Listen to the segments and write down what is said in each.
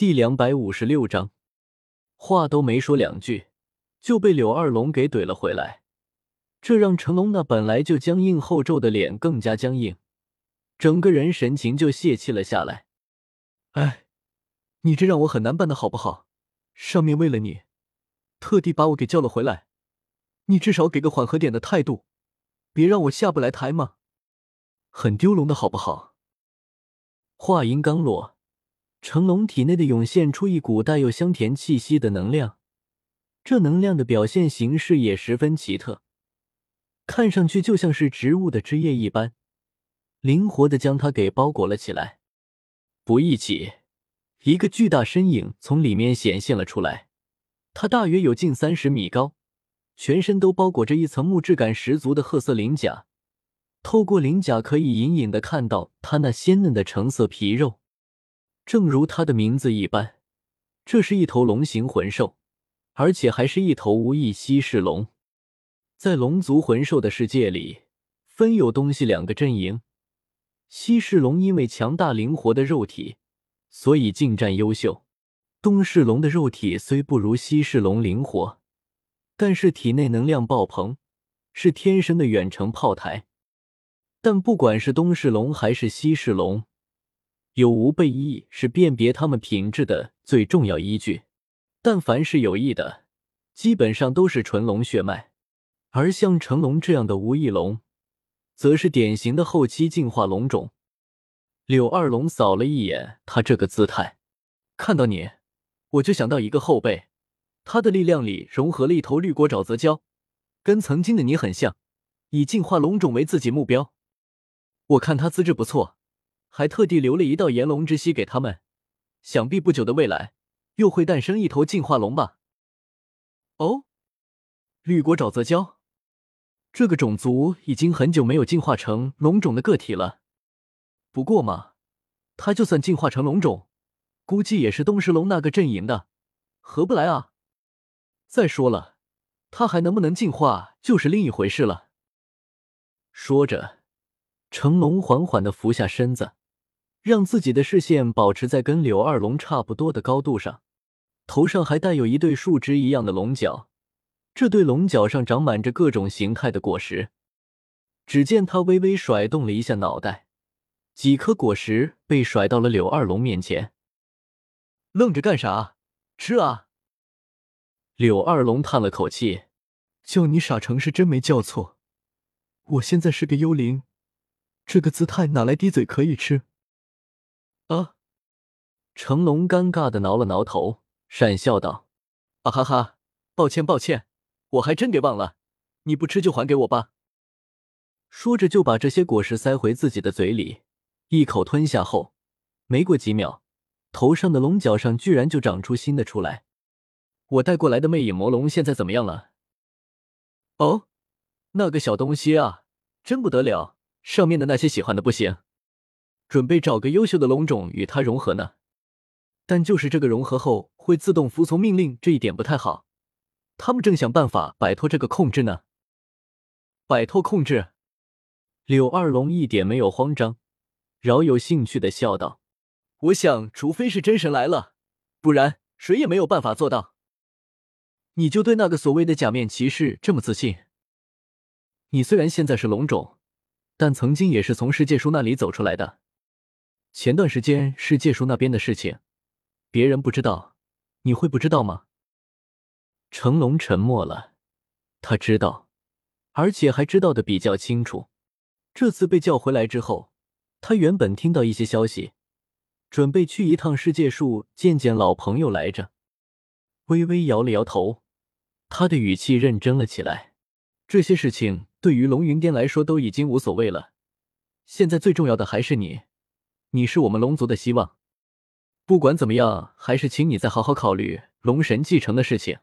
第两百五十六章，话都没说两句，就被柳二龙给怼了回来，这让成龙那本来就僵硬厚皱的脸更加僵硬，整个人神情就泄气了下来。哎，你这让我很难办的好不好？上面为了你，特地把我给叫了回来，你至少给个缓和点的态度，别让我下不来台嘛，很丢龙的好不好？话音刚落，成龙体内的涌现出一股带有香甜气息的能量，这能量的表现形式也十分奇特，看上去就像是植物的枝叶一般，灵活的将它给包裹了起来。不一起，一个巨大身影从里面显现了出来，它大约有近三十米高，全身都包裹着一层木质感十足的褐色鳞甲。透过鳞甲，可以隐隐的看到它那鲜嫩的橙色皮肉。正如它的名字一般，这是一头龙形魂兽，而且还是一头无翼稀世龙。在龙族魂兽的世界里，分有东西两个阵营。西世龙因为强大灵活的肉体，所以近战优秀。东世龙的肉体虽不如西世龙灵活，但是体内能量爆棚，是天生的远程炮台。但不管是东世龙还是西世龙，有无被翼是辨别他们品质的最重要依据。但凡是有翼的，基本上都是纯龙血脉。而像成龙这样的无翼龙，则是典型的后期进化龙种。柳二龙扫了一眼他这个姿态，看到你，我就想到一个后辈，他的力量里融合了一头绿果沼泽蛟，跟曾经的你很像，以进化龙种为自己目标。我看他资质不错，还特地留了一道炎龙之息给他们，想必不久的未来又会诞生一头进化龙吧。哦，绿国沼泽蛟，这个种族已经很久没有进化成龙种的个体了。不过嘛，他就算进化成龙种，估计也是东石龙那个阵营的，合不来啊。再说了，他还能不能进化，就是另一回事了。说着。成龙缓缓的俯下身子，让自己的视线保持在跟柳二龙差不多的高度上，头上还带有一对树枝一样的龙角，这对龙角上长满着各种形态的果实。只见他微微甩动了一下脑袋，几颗果实被甩到了柳二龙面前。愣着干啥？吃啊！柳二龙叹了口气，叫你傻成是真没叫错。我现在是个幽灵。这个姿态哪来滴嘴可以吃？啊！成龙尴尬的挠了挠头，讪笑道：“啊哈哈，抱歉抱歉，我还真给忘了，你不吃就还给我吧。”说着就把这些果实塞回自己的嘴里，一口吞下后，没过几秒，头上的龙角上居然就长出新的出来。我带过来的魅影魔龙现在怎么样了？哦，那个小东西啊，真不得了。上面的那些喜欢的不行，准备找个优秀的龙种与它融合呢。但就是这个融合后会自动服从命令这一点不太好，他们正想办法摆脱这个控制呢。摆脱控制，柳二龙一点没有慌张，饶有兴趣的笑道：“我想，除非是真神来了，不然谁也没有办法做到。你就对那个所谓的假面骑士这么自信？你虽然现在是龙种。”但曾经也是从世界树那里走出来的。前段时间世界树那边的事情，别人不知道，你会不知道吗？成龙沉默了，他知道，而且还知道的比较清楚。这次被叫回来之后，他原本听到一些消息，准备去一趟世界树见见老朋友来着。微微摇了摇头，他的语气认真了起来。这些事情。对于龙云巅来说都已经无所谓了，现在最重要的还是你，你是我们龙族的希望。不管怎么样，还是请你再好好考虑龙神继承的事情。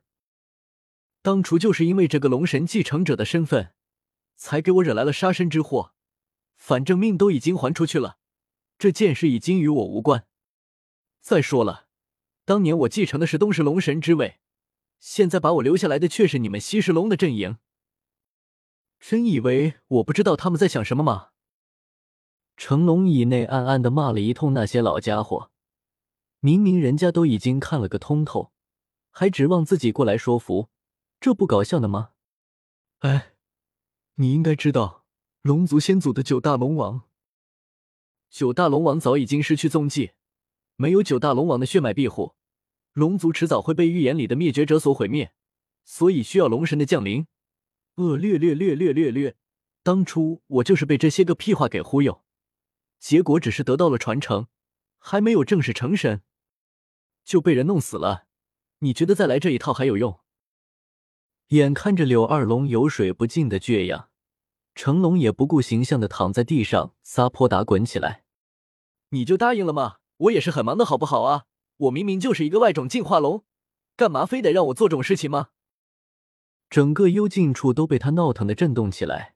当初就是因为这个龙神继承者的身份，才给我惹来了杀身之祸。反正命都已经还出去了，这件事已经与我无关。再说了，当年我继承的是东石龙神之位，现在把我留下来的却是你们西石龙的阵营。真以为我不知道他们在想什么吗？成龙以内暗暗的骂了一通那些老家伙，明明人家都已经看了个通透，还指望自己过来说服，这不搞笑的吗？哎，你应该知道，龙族先祖的九大龙王，九大龙王早已经失去踪迹，没有九大龙王的血脉庇护，龙族迟早会被预言里的灭绝者所毁灭，所以需要龙神的降临。呃，略略略略略略，当初我就是被这些个屁话给忽悠，结果只是得到了传承，还没有正式成神，就被人弄死了。你觉得再来这一套还有用？眼看着柳二龙有水不进的倔样，成龙也不顾形象的躺在地上撒泼打滚起来。你就答应了吗？我也是很忙的好不好啊？我明明就是一个外种进化龙，干嘛非得让我做这种事情吗？整个幽静处都被他闹腾的震动起来，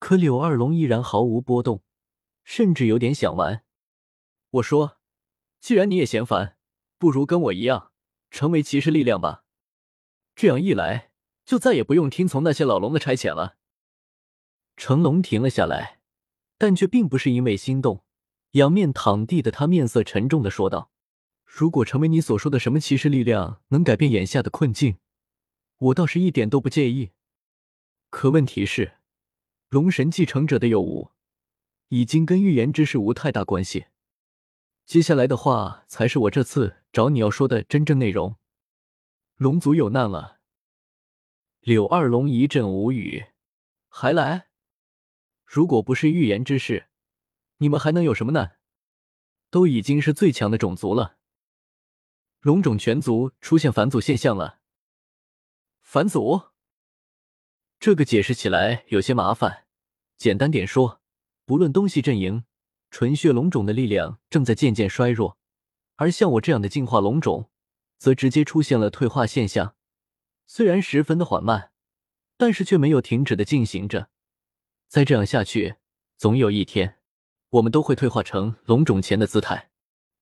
可柳二龙依然毫无波动，甚至有点想玩。我说，既然你也嫌烦，不如跟我一样，成为骑士力量吧。这样一来，就再也不用听从那些老龙的差遣了。成龙停了下来，但却并不是因为心动。仰面躺地的他面色沉重的说道：“如果成为你所说的什么骑士力量，能改变眼下的困境。”我倒是一点都不介意，可问题是，龙神继承者的有无，已经跟预言之事无太大关系。接下来的话，才是我这次找你要说的真正内容。龙族有难了。柳二龙一阵无语，还来？如果不是预言之事，你们还能有什么难？都已经是最强的种族了，龙种全族出现返祖现象了。返祖，这个解释起来有些麻烦。简单点说，不论东西阵营，纯血龙种的力量正在渐渐衰弱，而像我这样的进化龙种，则直接出现了退化现象。虽然十分的缓慢，但是却没有停止的进行着。再这样下去，总有一天，我们都会退化成龙种前的姿态。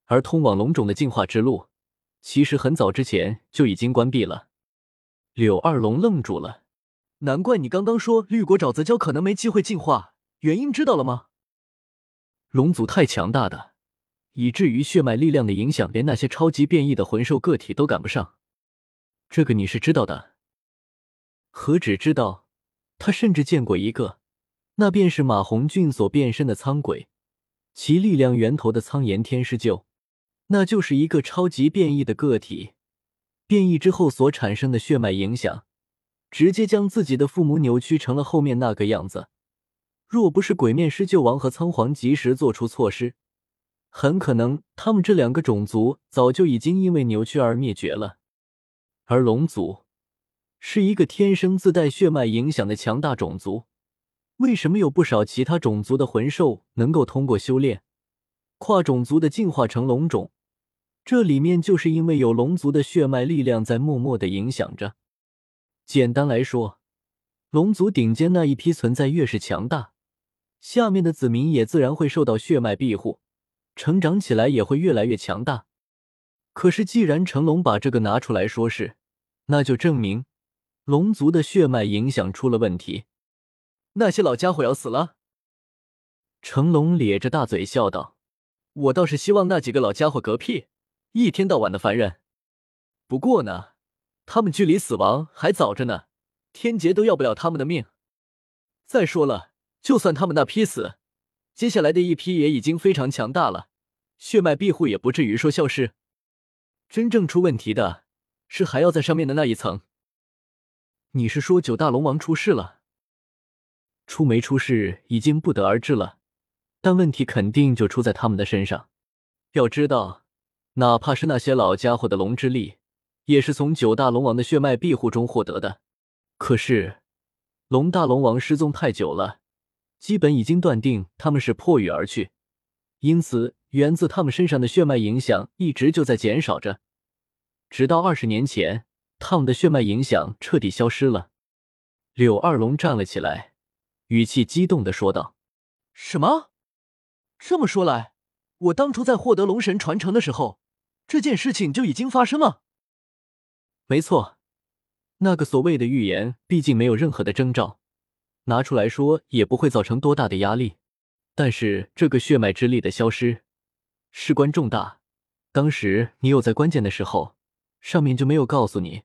而通往龙种的进化之路，其实很早之前就已经关闭了。柳二龙愣住了，难怪你刚刚说绿国沼泽礁可能没机会进化，原因知道了吗？龙族太强大的，以至于血脉力量的影响，连那些超级变异的魂兽个体都赶不上。这个你是知道的。何止知道，他甚至见过一个，那便是马红俊所变身的苍鬼，其力量源头的苍炎天师鹫，那就是一个超级变异的个体。变异之后所产生的血脉影响，直接将自己的父母扭曲成了后面那个样子。若不是鬼面狮鹫王和仓皇及时做出措施，很可能他们这两个种族早就已经因为扭曲而灭绝了。而龙族是一个天生自带血脉影响的强大种族，为什么有不少其他种族的魂兽能够通过修炼，跨种族的进化成龙种？这里面就是因为有龙族的血脉力量在默默的影响着。简单来说，龙族顶尖那一批存在越是强大，下面的子民也自然会受到血脉庇护，成长起来也会越来越强大。可是既然成龙把这个拿出来说事，那就证明龙族的血脉影响出了问题。那些老家伙要死了。成龙咧着大嘴笑道：“我倒是希望那几个老家伙嗝屁。”一天到晚的烦人，不过呢，他们距离死亡还早着呢，天劫都要不了他们的命。再说了，就算他们那批死，接下来的一批也已经非常强大了，血脉庇护也不至于说消失。真正出问题的是还要在上面的那一层。你是说九大龙王出事了？出没出事已经不得而知了，但问题肯定就出在他们的身上。要知道。哪怕是那些老家伙的龙之力，也是从九大龙王的血脉庇护中获得的。可是，龙大龙王失踪太久了，基本已经断定他们是破狱而去，因此源自他们身上的血脉影响一直就在减少着，直到二十年前，他们的血脉影响彻底消失了。柳二龙站了起来，语气激动的说道：“什么？这么说来，我当初在获得龙神传承的时候。”这件事情就已经发生了。没错，那个所谓的预言，毕竟没有任何的征兆，拿出来说也不会造成多大的压力。但是这个血脉之力的消失，事关重大，当时你有在关键的时候，上面就没有告诉你，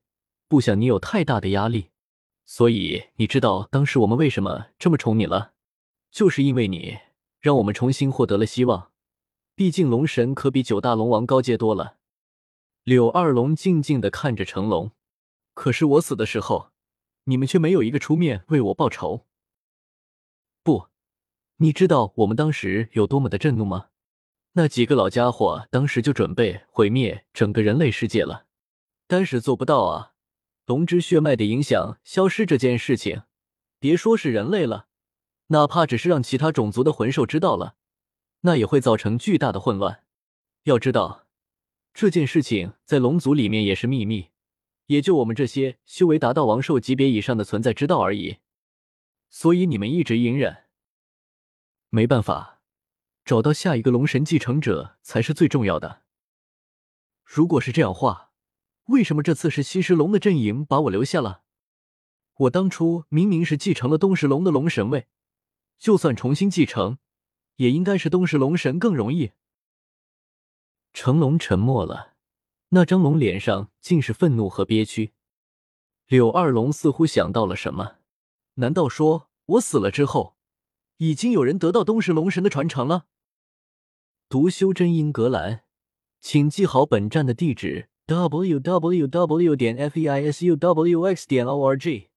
不想你有太大的压力。所以你知道当时我们为什么这么宠你了，就是因为你让我们重新获得了希望。毕竟龙神可比九大龙王高阶多了。柳二龙静静的看着成龙，可是我死的时候，你们却没有一个出面为我报仇。你知道我们当时有多么的震怒吗？那几个老家伙当时就准备毁灭整个人类世界了，但是做不到啊！龙之血脉的影响消失这件事情，别说是人类了，哪怕只是让其他种族的魂兽知道了，那也会造成巨大的混乱。要知道。这件事情在龙族里面也是秘密，也就我们这些修为达到王兽级别以上的存在知道而已。所以你们一直隐忍，没办法，找到下一个龙神继承者才是最重要的。如果是这样话，为什么这次是西石龙的阵营把我留下了？我当初明明是继承了东石龙的龙神位，就算重新继承，也应该是东石龙神更容易。成龙沉默了，那张龙脸上尽是愤怒和憋屈。柳二龙似乎想到了什么，难道说我死了之后，已经有人得到东石龙神的传承了？读修真英格兰，请记好本站的地址：w w w. 点 f e i s u w x. 点 o r g。